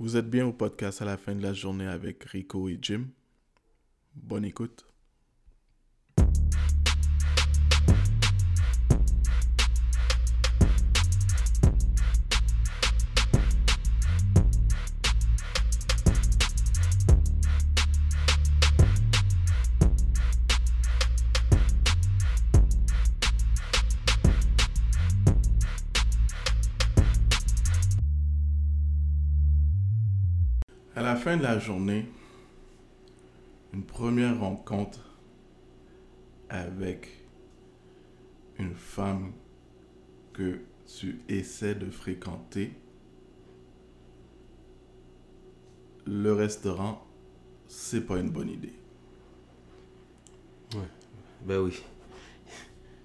Vous êtes bien au podcast à la fin de la journée avec Rico et Jim. Bonne écoute. Journée, une première rencontre avec une femme que tu essaies de fréquenter, le restaurant, c'est pas une bonne idée. Ben oui.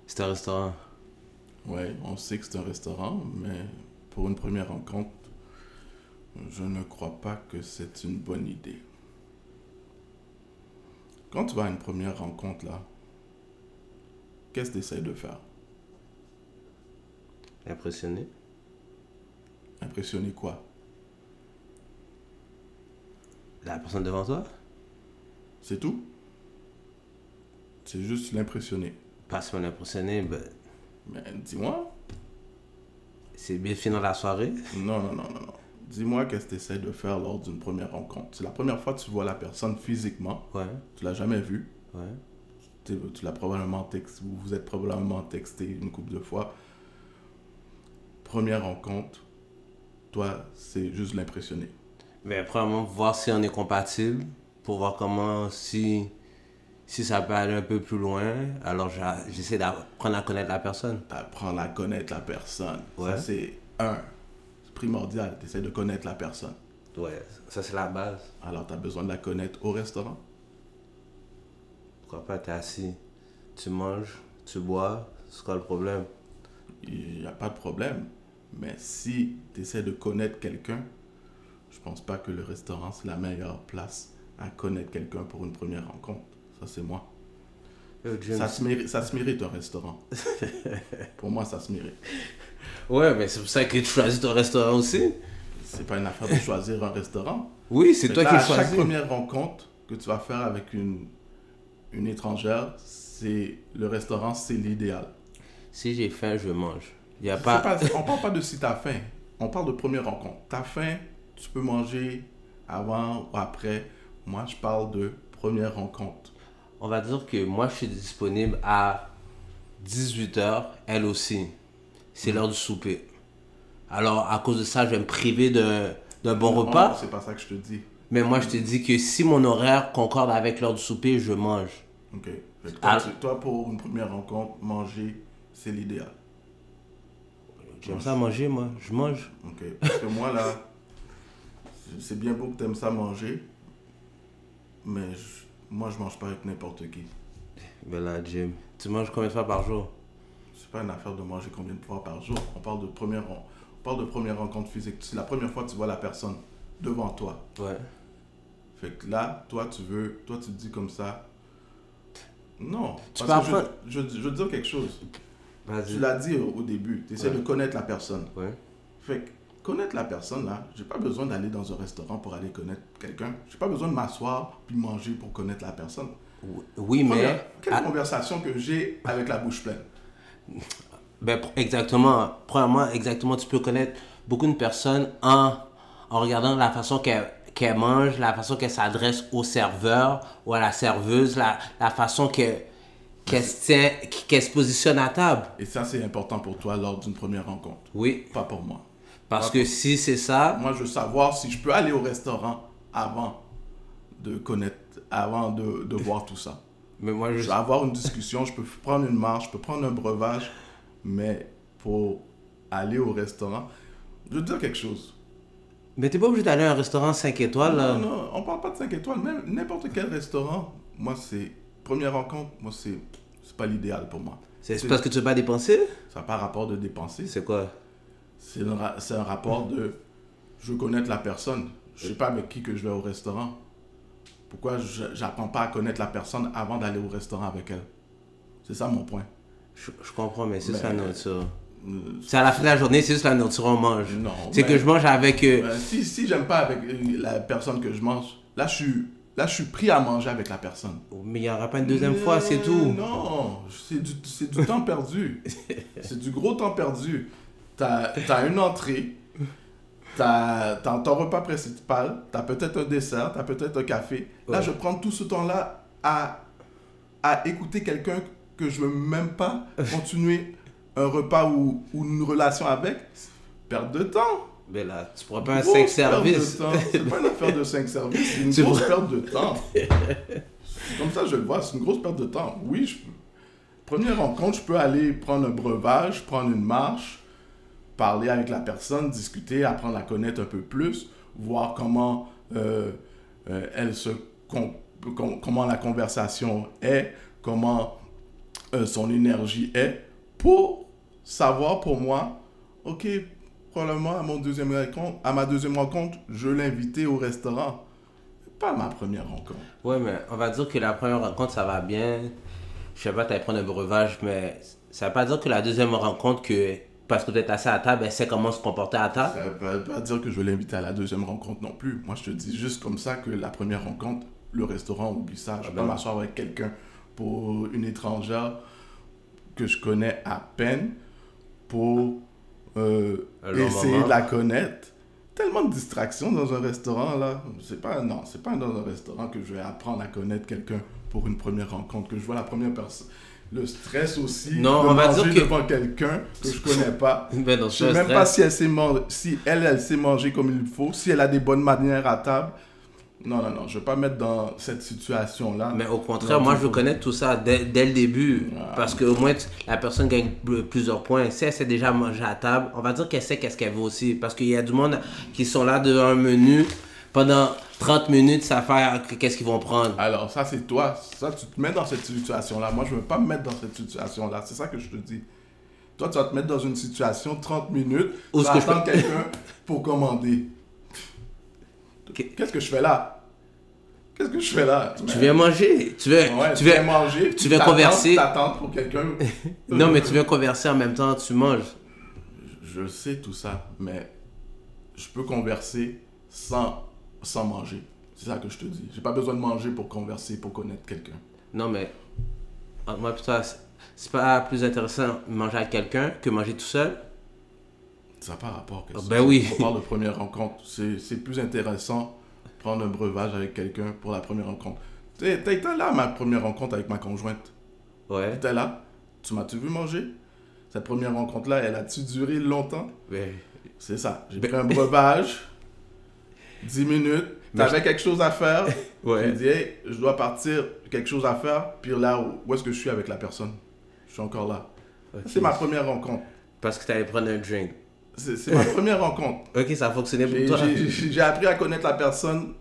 C'est un restaurant. Ouais, on sait que c'est un restaurant, mais pour une première rencontre, je ne crois pas que c'est une bonne idée. Quand tu vas à une première rencontre là, qu'est-ce que tu essaies de faire? Impressionné. Impressionner quoi? La personne devant toi? C'est tout? C'est juste l'impressionner. Pas seulement impressionné, ben, Mais dis-moi. c'est bien fini dans la soirée? Non, non, non, non, non. Dis-moi qu'est-ce que tu essaies de faire lors d'une première rencontre. C'est la première fois que tu vois la personne physiquement. Ouais, Tu l'as jamais vue. ouais. Tu, tu l'as probablement texté, vous vous êtes probablement texté une couple de fois. Première rencontre, toi, c'est juste l'impressionner. Mais premièrement, voir si on est compatible, pour voir comment, si, si ça peut aller un peu plus loin. Alors j'essaie d'apprendre à connaître la personne. Apprendre à connaître la personne. Ouais. Ça, c'est un. Primordial. Tu essaies de connaître la personne. Ouais, ça c'est la base. Alors, tu as besoin de la connaître au restaurant. Pourquoi pas, t'es assis, tu manges, tu bois, c'est quoi le problème? Il n'y a pas de problème. Mais si tu essaies de connaître quelqu'un, je pense pas que le restaurant, c'est la meilleure place à connaître quelqu'un pour une première rencontre. Ça, c'est moi. Yo, Jim, Ça se, mérite, ça se mérite un restaurant. pour moi, ça se mérite. Ouais, mais c'est pour ça que tu choisis ton restaurant aussi. C'est pas une affaire de choisir un restaurant. Oui, c'est toi qui à chaque choisis. première rencontre que tu vas faire avec une, une étrangère, c'est le restaurant, c'est l'idéal. Si j'ai faim, je mange. Y a pas... pas- on parle pas de si tu as faim. On parle de première rencontre. Tu as faim, tu peux manger avant ou après. Moi, je parle de première rencontre. On va dire que moi, je suis disponible à 18h, elle aussi. C'est l'heure du souper. Alors, à cause de ça, je vais me priver d'un bon Non, repas. C'est pas ça que je te dis. Mais moi, je te dis que si mon horaire concorde avec l'heure du souper, je mange. Ok. Toi, Ah. toi, pour une première rencontre, manger, c'est l'idéal. J'aime ça manger, moi. Je mange. Ok. Parce que moi, là, c'est- bien beau que tu aimes ça manger, mais je- moi, je mange pas avec n'importe qui. Ben là, Jim, tu manges combien de fois par jour? C'est pas une affaire de manger combien de fois par jour. On parle de première, on parle de première rencontre physique. C'est la première fois que tu vois la personne devant toi. Ouais. Fait que là, toi, tu veux, toi, tu te dis comme ça. Non. Tu Parce que je, je, je veux dire quelque chose. Tu l'as dit au, au début. Tu essaies Ouais. de connaître la personne. Ouais. Fait que connaître la personne, là, j'ai pas besoin d'aller dans un restaurant pour aller connaître quelqu'un. J'ai pas besoin de m'asseoir puis manger pour connaître la personne. Oui, mais... Quelle conversation que j'ai avec la bouche pleine. Ben, exactement. Premièrement, exactement, tu peux connaître beaucoup de personnes en, en regardant la façon qu'elle qu'elle mange, la façon qu'elle s'adresse au serveur ou à la serveuse, la, la façon qu'elle qu'elle se qu'elle se positionne à table. Et ça, c'est important pour toi lors d'une première rencontre. Oui, Pas pour moi. parce que si c'est ça, Moi, je veux savoir si je peux aller au restaurant avant de connaître, avant de, de voir tout ça. Mais moi je... Je vais avoir une discussion, je peux prendre une marche, je peux prendre un breuvage, mais pour aller au restaurant, je veux dire quelque chose. Mais t'es pas obligé d'aller à un restaurant 5 étoiles. Non, non, on parle pas de 5 étoiles, même n'importe quel restaurant. Moi, c'est première rencontre, moi, c'est c'est pas l'idéal pour moi. C'est parce que tu veux pas dépenser? Ça n'a pas rapport de dépenser. C'est quoi? C'est un, ra- c'est un rapport de je veux connaître la personne. Je sais pas avec qui que je vais au restaurant. Pourquoi j'apprends pas à connaître la personne avant d'aller au restaurant avec elle C'est ça mon point. je, je comprends, mais c'est ça, non, ça. C'est à la fin de la journée, c'est juste la nourriture on mange. Non, C'est que je mange avec. euh, Euh, si si j'aime pas avec euh, la personne que je mange, là je suis là je suis pris à manger avec la personne. Mais il n'y aura pas une deuxième fois, c'est Euh, tout. Non, c'est du, du temps perdu. C'est du gros temps perdu. T'as as une entrée, t'as as ton repas principal, t'as peut-être un dessert, t'as peut-être un café. Là, Ouais. je prends tout ce temps-là à, à écouter quelqu'un que je veux même pas continuer un repas ou, ou une relation avec. Perte de temps. Mais là, tu pourras pas un Grosse 5 perte de services. C'est pas une affaire de 5 services, c'est une Tu grosse perte de temps. Comme ça, je le vois, c'est une grosse perte de temps. Oui, je... première rencontre, je peux aller prendre un breuvage, prendre une marche, parler avec la personne, discuter, apprendre à connaître un peu plus, voir comment euh, euh, elle se com- com- comment la conversation est, comment euh, son énergie est, pour savoir pour moi, ok, probablement à mon deuxième rencontre, à ma deuxième rencontre, je l'invitais au restaurant, pas ma première rencontre. Ouais, mais on va dire que la première rencontre, ça va bien. Je sais pas, t'allais prendre un breuvage, mais ça veut pas dire que la deuxième rencontre, que parce que t'es assis à table, elle sait comment se comporter à table. Ça veut pas dire que je vais l'inviter à la deuxième rencontre non plus. Moi, je te dis juste comme ça que la première rencontre, le restaurant, oublie ça. Je vais ben pas m'asseoir avec quelqu'un pour une étrangère que je connais à peine pour euh, essayer moment. de la connaître. Tellement de distractions dans un restaurant là. C'est pas non, c'est pas dans un restaurant que je vais apprendre à connaître quelqu'un pour une première rencontre que je vois la première personne. Le stress aussi Non, de on va manger dire que- devant quelqu'un que je connais pas. Ben non, Je sais même stress. pas si elle sait si elle, elle sait manger comme il faut, si elle a des bonnes manières à table. Non, non, non, je vais pas mettre dans cette situation-là. Mais au contraire, moi, je connaître tout ça dès, dès le début. Ah. Parce qu'au moins, tu- la personne gagne pl- plusieurs points. Si elle sait déjà manger à table, on va dire qu'elle sait qu'est-ce qu'elle veut aussi. Parce qu'il y a du monde qui sont là devant un menu pendant 30 minutes, ça fait qu'est-ce qu'ils vont prendre. Alors, ça, c'est toi. Ça, tu te mets dans cette situation-là. Moi, je veux pas me mettre dans cette situation-là. C'est ça que je te dis. Toi, tu vas te mettre dans une situation 30 minutes. Où tu vas je attendre quelqu'un pour commander. Qu'est-ce que je fais là? Qu'est-ce que je fais là? Tu viens manger? Tu veux, Ouais, tu viens manger. tu veux converser? T'attends pour quelqu'un. non, mais tu veux converser en même temps, tu manges. Je sais tout ça, mais je peux converser sans, sans manger. C'est ça que je te dis. J'ai pas besoin de manger pour converser, pour connaître quelqu'un. Non, mais entre moi et toi, c'est- pas plus intéressant manger avec quelqu'un que manger tout seul? Ça n'a pas rapport. Ah, ben oui. On parle de première rencontre. C'est plus intéressant prendre un breuvage avec quelqu'un pour la première rencontre. Été là ma première rencontre avec ma conjointe. Ouais. T'étais là. Tu m'as-tu vu manger? Cette première rencontre-là, elle a-tu duré longtemps? Mais- C'est ça. J'ai pris un breuvage, 10 minutes. T'avais quelque chose à faire. Ouais. J'ai dit, hey, je dois partir, quelque chose à faire. Puis là, où, est-ce que je suis avec la personne? Je suis encore là. C'est ma première rencontre. Parce que t'allais prendre un drink. C'est ma première rencontre. Ok, ça a fonctionné pour toi. J'ai appris à connaître la personne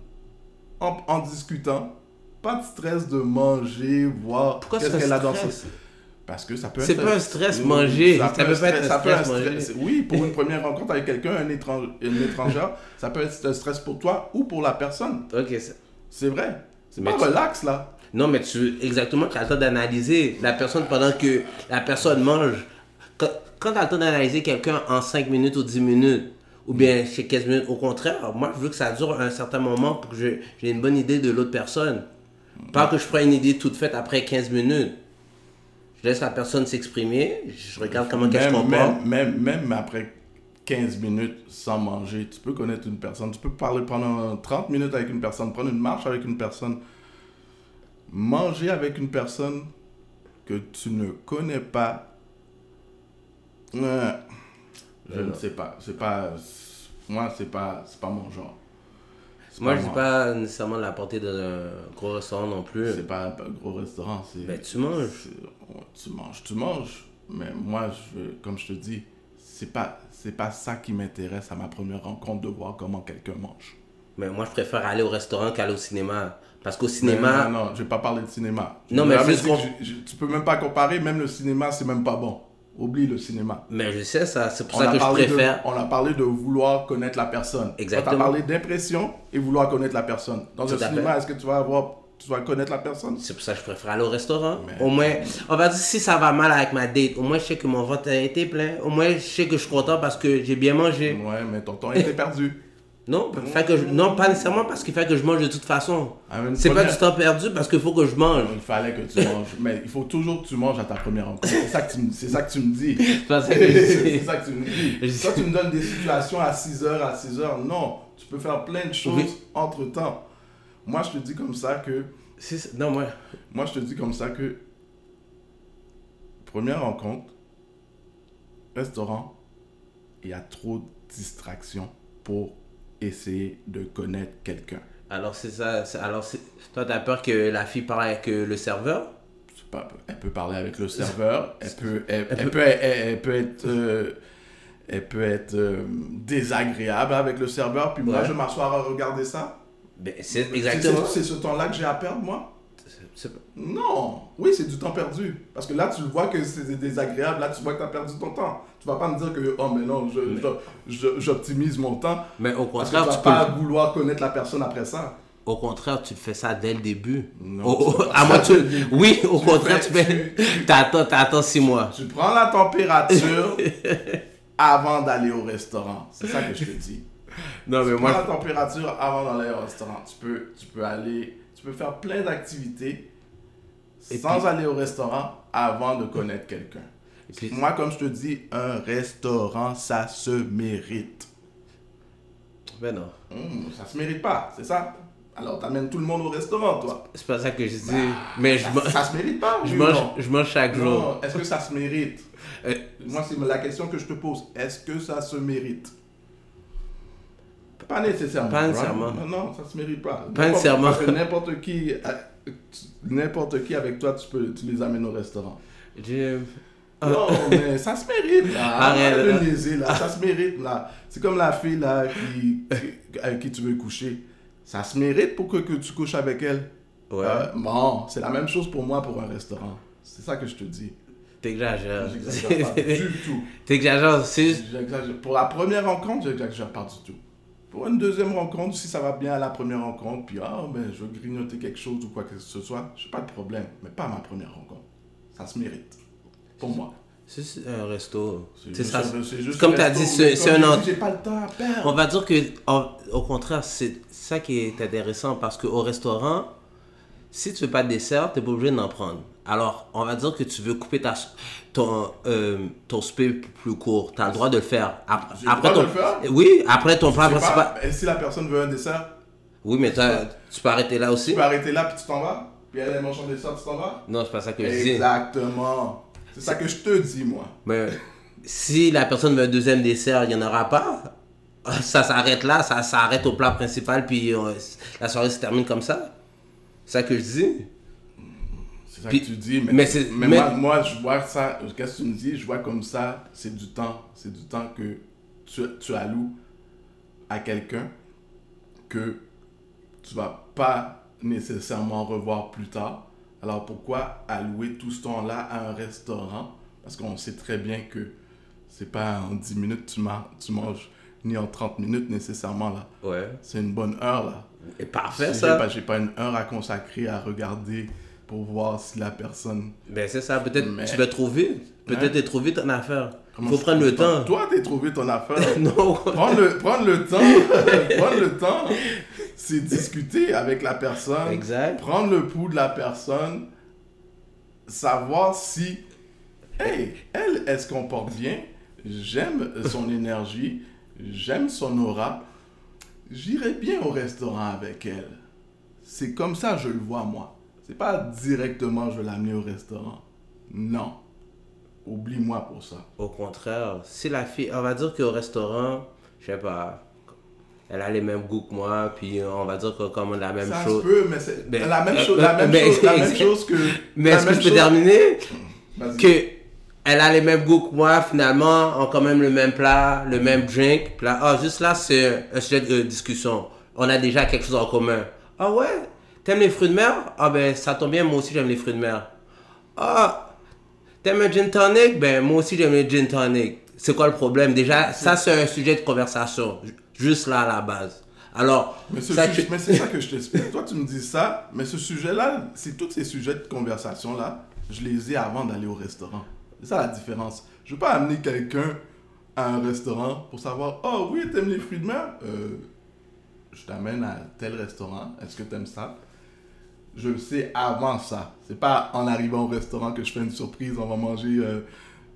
en, en discutant. Pas de stress de manger, voir Pourquoi qu'est-ce qu'elle a dans ce... Parce que ça peut C'est être... pas un stress Oui, manger. Ça peut être un ça peut stress manger. Oui, pour une première rencontre avec quelqu'un, un étrange, une étrangère, ça peut être un stress pour toi ou pour la personne. Ok, c'est- C'est vrai. C'est pas tu- relax, là. Non, mais tu exactement, tu as le temps d'analyser la personne pendant que la personne mange. Quand, quand tu as le temps d'analyser quelqu'un en 5 minutes ou 10 minutes, ou bien chez 15 minutes, au contraire, moi, je veux que ça dure un certain moment pour que j'ai une bonne idée de l'autre personne. Pas que je prenne une idée toute faite après 15 minutes. Je laisse la personne s'exprimer, je regarde comment elle se même, comporte. même, même, même après 15 minutes sans manger, tu peux connaître une personne. Tu peux parler pendant 30 minutes avec une personne, prendre une marche avec une personne. Manger avec une personne que tu ne connais pas. euh, je ne sais pas. C'est pas. Moi, c'est pas, c'est pas mon genre. Moi, je dis pas nécessairement de la porter dans un gros restaurant non plus. C'est pas un gros restaurant. c'est- Ben, tu manges. Tu manges, tu manges. Mais moi, je, comme je te dis, c'est pas, c'est pas ça qui m'intéresse à ma première rencontre de voir comment quelqu'un mange. Mais moi, je préfère aller au restaurant qu'aller au cinéma. Parce qu'au cinéma, non, non, je vais pas parler de cinéma. Je Non, mais juste je- je- tu peux même pas comparer. Même le cinéma, c'est même pas bon. Oublie le cinéma. Mais je sais ça, c'est pour On ça a, que je de, préfère. on a parlé de vouloir connaître la personne. Exactement. On a parlé d'impression et vouloir connaître la personne. Dans Tout un cinéma, est-ce que tu vas avoir, tu vas connaître la personne? C'est pour ça que je préfère aller au restaurant. Mais- Au moins, on va dire si ça va mal avec ma date, au moins je sais que mon ventre a été plein. Au moins je sais que je suis content parce que j'ai bien mangé. Ouais, mais ton temps était perdu. Non, fait que je- non, pas nécessairement parce qu'il fait que je mange de toute façon. Ah, C'est pas du temps perdu parce qu'il faut que je mange. Il fallait que tu manges. Mais il faut toujours que tu manges à ta première rencontre. C'est ça que tu, c'est ça que tu me dis. C'est ça que tu me dis. Toi, tu me donnes des situations à 6h, à 6h. Non, tu peux faire plein de choses Oui. entre temps. Moi, je te dis comme ça que. Non, moi. Moi, je te dis comme ça que. Première rencontre, restaurant, il y a trop de distractions pour essayer de connaître quelqu'un. Alors c'est ça. Alors toi t'as peur que la fille parle avec euh, le serveur? Pas- elle peut parler avec le serveur, elle peut, elle, Elle elle peut- elle, peut être, euh, elle peut être euh, désagréable avec le serveur, puis moi je m'asseoir à regarder ça. Ben, c'est exactement. C'est ce temps-là que j'ai à perdre, moi Non, oui, c'est du temps perdu. Parce que là, tu vois que c'est désagréable, là, tu vois que tu as perdu ton temps. Tu vas pas me dire que, oh, mais non, je- Mais- je- je- j'optimise mon temps. Mais au Parce que tu contraire, vas tu peux. pas vouloir connaître la personne après ça. Au contraire, tu fais ça dès le début. Non, Oh, oh, à moi, tu... Oui, au Tu contraire, fais- tu fais. T'attends, t'attends six mois. Tu prends la température avant d'aller au restaurant. C'est ça que je te dis. Non, mais Tu prends la moi. température avant d'aller au restaurant. Tu peux, tu peux aller, tu peux faire plein d'activités Et sans puis- aller au restaurant avant de connaître quelqu'un. Puis- Moi, comme je te dis, un restaurant, ça se mérite. Ben non. Hum, ça se mérite pas, c'est ça Alors, t'amènes tout le monde au restaurant, toi. C'est pas ça que je dis. Mais je, Ça, ça se mérite pas je mange, non? je mange chaque jour. Est-ce que ça se mérite? Euh, Moi, c'est la question que je te pose. Est-ce que ça se mérite? Pas nécessairement. Pas nécessairement. Non, ça se mérite pas. Pas nécessairement. Parce que n'importe qui, euh, n'importe qui avec toi, tu peux, tu les amènes au restaurant. je- Non, mais ça se mérite. Là. Ah. Arrête. De niaiser, là. Ça se mérite, là. C'est comme la fille, là, qui, qui- avec qui tu veux coucher. Ça se mérite pour que, que tu couches avec elle. Ouais. Euh, bon, c'est la même chose pour moi pour un restaurant. C'est ça que je te dis. T'exagères. J'exagère pas du tout. T'exagères. C'est. Pour la première rencontre, j'exagère pas du tout. Pour une deuxième rencontre, si ça va bien à la première rencontre, puis ah, ben, je veux grignoter quelque chose ou quoi que ce soit, j'ai pas de problème. Mais pas à ma première rencontre. Ça se mérite. Pour moi. C'est un resto. C'est ça. juste Comme t'as resto, dit, c'est- un dit, J'ai pas le temps à perdre. On va dire que, en- au contraire, c'est ça qui est intéressant parce qu'au restaurant, si tu veux pas de dessert, tu n'es pas obligé d'en prendre. Alors, on va dire que tu veux couper ta, ton, euh, ton souper plus court. Tu as le droit de le faire. Ap- J'ai le Après droit ton, de le faire? Oui, après ton plat principal. et si la personne veut un dessert, Oui, mais tu peux arrêter là aussi. tu peux arrêter là puis tu t'en vas? Puis elle, mange son dessert, tu t'en vas? Non, c'est pas ça que je dis. Exactement. C'est ça que je te dis, moi. Mais si la personne veut un deuxième dessert, il n'y en aura pas. Ça s'arrête là, ça s'arrête au plat principal, puis euh, la soirée se termine comme ça. C'est ça que je dis. C'est ça Puis- que tu dis, mais, mais Moi, moi, je vois ça, qu'est-ce que tu me dis, je vois comme ça, c'est du temps, c'est du temps que tu, tu alloues à quelqu'un que tu vas pas nécessairement revoir plus tard. Alors pourquoi allouer tout ce temps-là à un restaurant? Parce qu'on sait très bien que c'est pas en 10 minutes tu, tu manges, ni en 30 minutes nécessairement là. Ouais. C'est une bonne heure là. Et parfait J'ai ça. pas, j'ai pas une heure à consacrer à regarder pour voir si la personne. Ben c'est ça, peut-être Mais- tu vas trop vite. Peut-être Ouais. t'es trop vite en affaire. Il faut prendre le temps. Toi, t'es trouvé ton affaire. non. prendre, le, prendre le temps, prendre le temps, c'est discuter avec la personne, Exact. prendre le pouls de la personne, savoir si, hey, elle, elle se comporte bien, j'aime son énergie, j'aime son aura, j'irai bien au restaurant avec elle. C'est comme ça je le vois moi. C'est pas directement je vais l'amener au restaurant. Non. Oublie-moi pour ça. Au contraire, si la fille, on va dire qu'au restaurant, je sais pas, elle a les mêmes goûts que moi, puis on va dire qu'on commande la même ça chose. se peut, mais c'est la même euh, chose, la euh, même mais- chose, la même chose que. Mais est-ce que je peux chose- terminer? Vas-y. que elle a les mêmes goûts que moi, finalement, on quand même le même plat, le même drink. Là, ah, juste là, c'est un sujet de discussion. On a déjà quelque chose en commun. Ah ouais? T'aimes les fruits de mer? Ah ben, ça tombe bien, moi aussi j'aime les fruits de mer. Ah T'aimes un gin tonic? Ben, moi aussi j'aime les gin tonic. C'est quoi le problème? Déjà, ça c'est un sujet de conversation. Ju- Juste là à la base. Alors, Mais, ça, tu- c'est ça que je t'explique. Toi, tu me dis ça, mais ce sujet-là, c'est tous ces sujets de conversation-là, je les ai avant d'aller au restaurant. C'est ça la différence. Je veux pas amener quelqu'un à un restaurant pour savoir, oh oui, t'aimes les fruits de mer Euh, Je t'amène à tel restaurant. Est-ce que t'aimes ça? Je le sais avant ça. C'est pas en arrivant au restaurant que je fais une surprise. On va manger, euh,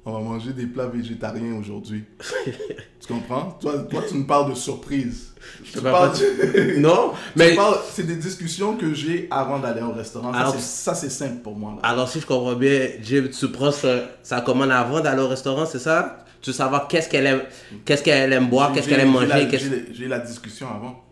on va manger des plats végétariens aujourd'hui. tu comprends? Toi, toi, tu me parles de surprise. Tu te parle parles pas non, mais c'est des discussions que j'ai avant d'aller au restaurant. Alors- ça, c'est simple pour moi. là. alors si je comprends bien, Jim, tu prends sa, commande avant d'aller au restaurant, c'est ça? Tu veux savoir qu'est-ce qu'elle aime, qu'est-ce qu'elle aime boire, qu'est-ce qu'elle aime manger, J'ai j'ai la discussion avant.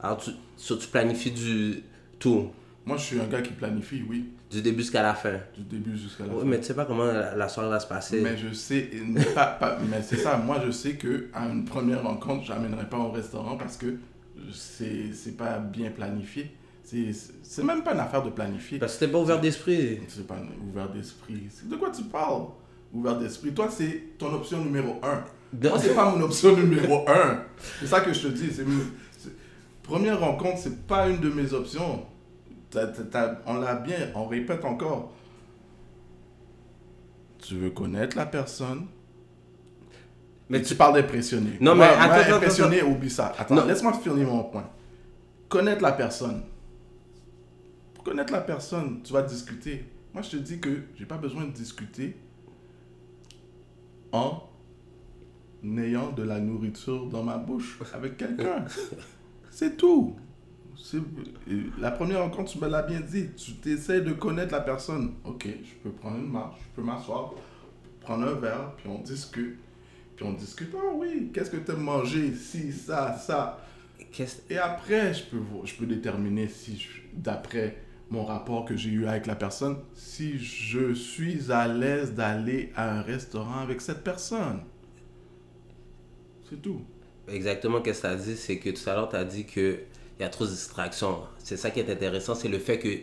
Alors tu, so, tu planifies du tout, Moi, je suis un gars qui planifie, oui, du début jusqu'à la fin. du début jusqu'à la Oui, fin. mais tu sais pas comment la, la soirée va se passer. Mais je sais, mais pas- pas- mais c'est ça, moi je sais que à une première rencontre, je n'amènerai pas au restaurant parce que c'est c'est pas bien planifié. C'est c'est même pas une affaire de planifier. Parce que t'es pas ouvert d'esprit. C'est pas ouvert d'esprit. De quoi tu parles? Ouvert d'esprit. Toi, c'est ton option numéro un. Moi, c'est pas mon option numéro un. C'est ça que je te dis. C'est- Première rencontre, c'est pas une de mes options. On l'a bien, on répète encore. Tu veux connaître la personne? Mais tu- tu parles d'impressionner. Non, Moi- mais moi, attends, attends, impressionner, oublie ça. Attends, laisse-moi finir mon point. Connaître la personne. Pour connaître la personne, tu vas discuter. Moi, je te dis que j'ai pas besoin de discuter en ayant de la nourriture dans ma bouche avec quelqu'un. C'est tout. La première rencontre, tu me l'as bien dit. Tu essaies de connaître la personne. Ok, je peux prendre une marche, je peux m'asseoir, prendre un verre, puis on discute. Puis on discute. Ah oui, qu'est-ce que tu aimes manger? Si, ça, ça. Et après, je peux, je peux déterminer si, d'après mon rapport que j'ai eu avec la personne, si je suis à l'aise d'aller à un restaurant avec cette personne. C'est tout. Exactement, qu'est-ce que tu as dit, c'est que tout à l'heure, tu as dit qu'il y a trop de distractions. C'est ça qui est intéressant, c'est le fait qu'il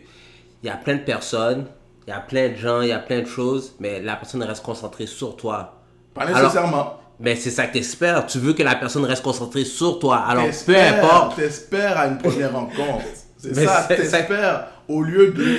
y a plein de personnes, il y a plein de gens, il y a plein de choses, mais la personne reste concentrée sur toi. Pas Alors- nécessairement. Mais c'est ça que tu espères. Tu veux que la personne reste concentrée sur toi. Alors, peu T'espères- importe. T'espères à une première rencontre. C'est Mais ça, c'est- ça- t'espères. Au lieu de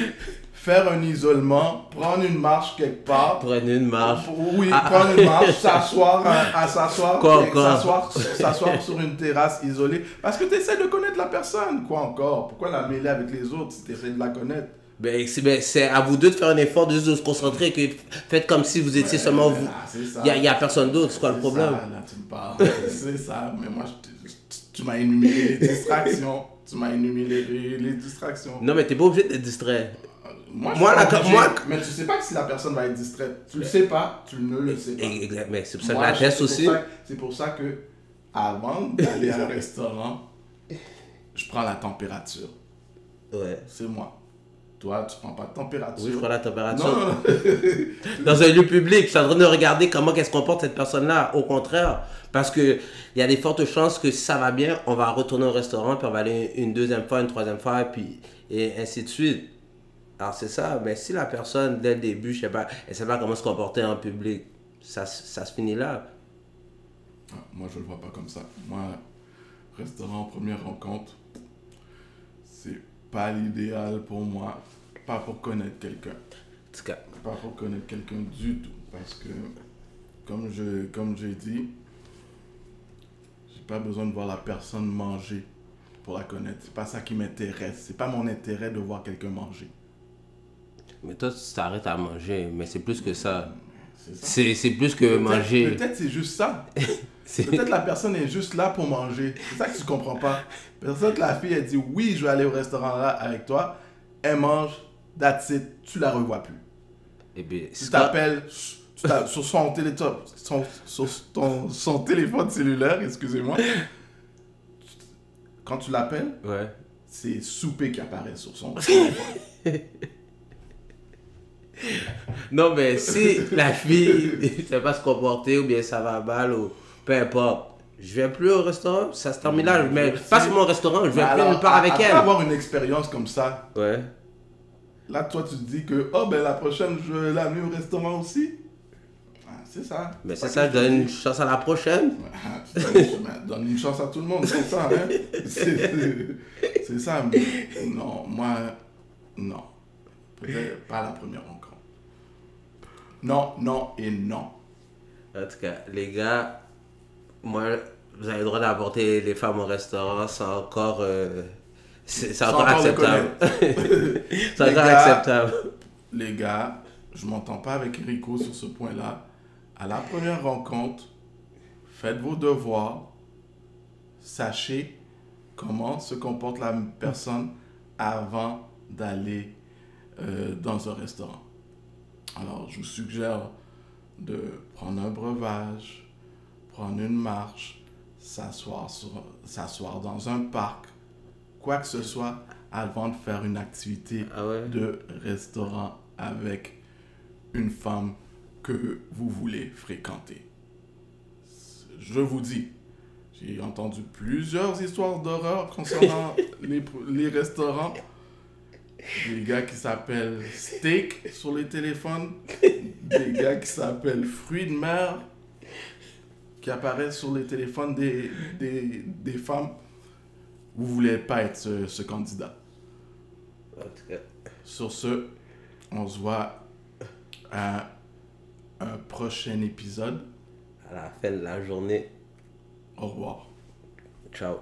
faire un isolement, prendre une marche quelque part. Prenez une marche. Oui, Ah. prendre une marche, s'asseoir, à, à s'asseoir, s'asseoir, s'asseoir sur une terrasse isolée. Parce que tu essaies de connaître la personne. Quoi encore? Pourquoi la mêler avec les autres si tu essaies de la connaître? Ben, c'est ben, c'est à vous deux de faire un effort, de juste de se concentrer, que faites comme si vous étiez seulement vous. Ah. Il n'y a, personne d'autre, c'est quoi le problème? ça, là, tu me parles. C'est ça, mais moi, je te- tu- m'as énuméré les distractions. Tu m'as énuméré les, les distractions. Non, mais t'es pas obligé d'être distrait. Moi, je Moi, la- moi- Mais tu sais pas si la personne va être distraite. Tu le sais pas, tu ne le sais pas. Exact, Mais c'est pour ça que Moi, la pour aussi. C'est pour ça que, avant d'aller à un restaurant, je prends la température. Ouais. C'est moi. Toi, tu prends pas de température. Oui, je prends la température. Non. Dans un lieu public, je suis en train de regarder comment qu'elle se comporte cette personne-là. Au contraire, parce que il y a des fortes chances que si ça va bien, on va retourner au restaurant, puis on va aller une deuxième fois, une troisième fois, et puis et ainsi de suite. Alors c'est ça, mais si la personne, dès le début, je sais pas, elle sait pas comment se comporter en public, ça, se- ça se finit là. Ah, Moi, je le vois pas comme ça. Moi, restaurant, première rencontre, c'est pas l'idéal pour moi. Pas pour connaître quelqu'un. En tout cas, Pas pour connaître quelqu'un du tout. Parce que, comme je comme j'ai dit, j'ai pas besoin de voir la personne manger pour la connaître. C'est pas ça qui m'intéresse. C'est pas mon intérêt de voir quelqu'un manger. Mais toi, tu t'arrêtes à manger, mais c'est plus que ça. C'est ça. C'est c'est plus que manger. Peut-être c'est juste ça. C'est- Peut-être la personne est juste là pour manger. C'est ça que tu comprends pas. Peut-être la fille, elle dit oui, je vais aller au restaurant là avec toi. Elle mange, that's it, tu la revois plus. Eh bien, Tu t'appelles tu sur son, son, sur ton, son téléphone cellulaire, excusez-moi. Quand tu l'appelles, Ouais. c'est souper qui apparaît sur son téléphone. Non, mais si la fille ne sait pas se comporter ou bien ça va mal ou peu importe, je viens plus au restaurant, ça se termine là. Mais pas sur mon restaurant, je viens plus Alors, nulle part avec après elle. avoir une expérience comme ça, Ouais. Là, toi, tu te dis que, oh, ben la prochaine, je vais l'amener au restaurant aussi. Ah, c'est ça. Mais c'est ça, je donne une chance à la prochaine. Ah, donne une chance à tout le monde, c'est ça, hein? C'est c'est ça, mais non, moi, non. Peut-être pas la première rencontre. Non, non et non. En tout cas, les gars, moi, vous avez le droit d'apporter les femmes au restaurant, c'est encore, euh, c'est c'est encore encore les acceptable. c'est Les encore gars, acceptable. Les gars, je m'entends pas avec Rico sur ce point-là. À la première rencontre, faites vos devoirs. Sachez comment se comporte la personne avant d'aller euh, dans un restaurant. Alors, je vous suggère de prendre un breuvage, prendre une marche, s'asseoir, dans un parc, quoi que ce soit, avant de faire une activité Ah ouais? de restaurant avec une femme que vous voulez fréquenter. Je vous dis, j'ai entendu plusieurs histoires d'horreur concernant les, les restaurants. Des gars qui s'appellent steak sur les téléphones, des gars qui s'appellent fruits de mer qui apparaissent sur les téléphones des, des, des femmes. Vous voulez pas être ce- ce candidat. En tout cas, Sur ce, on se voit à un prochain épisode. à la fin de la journée, Au revoir. ciao.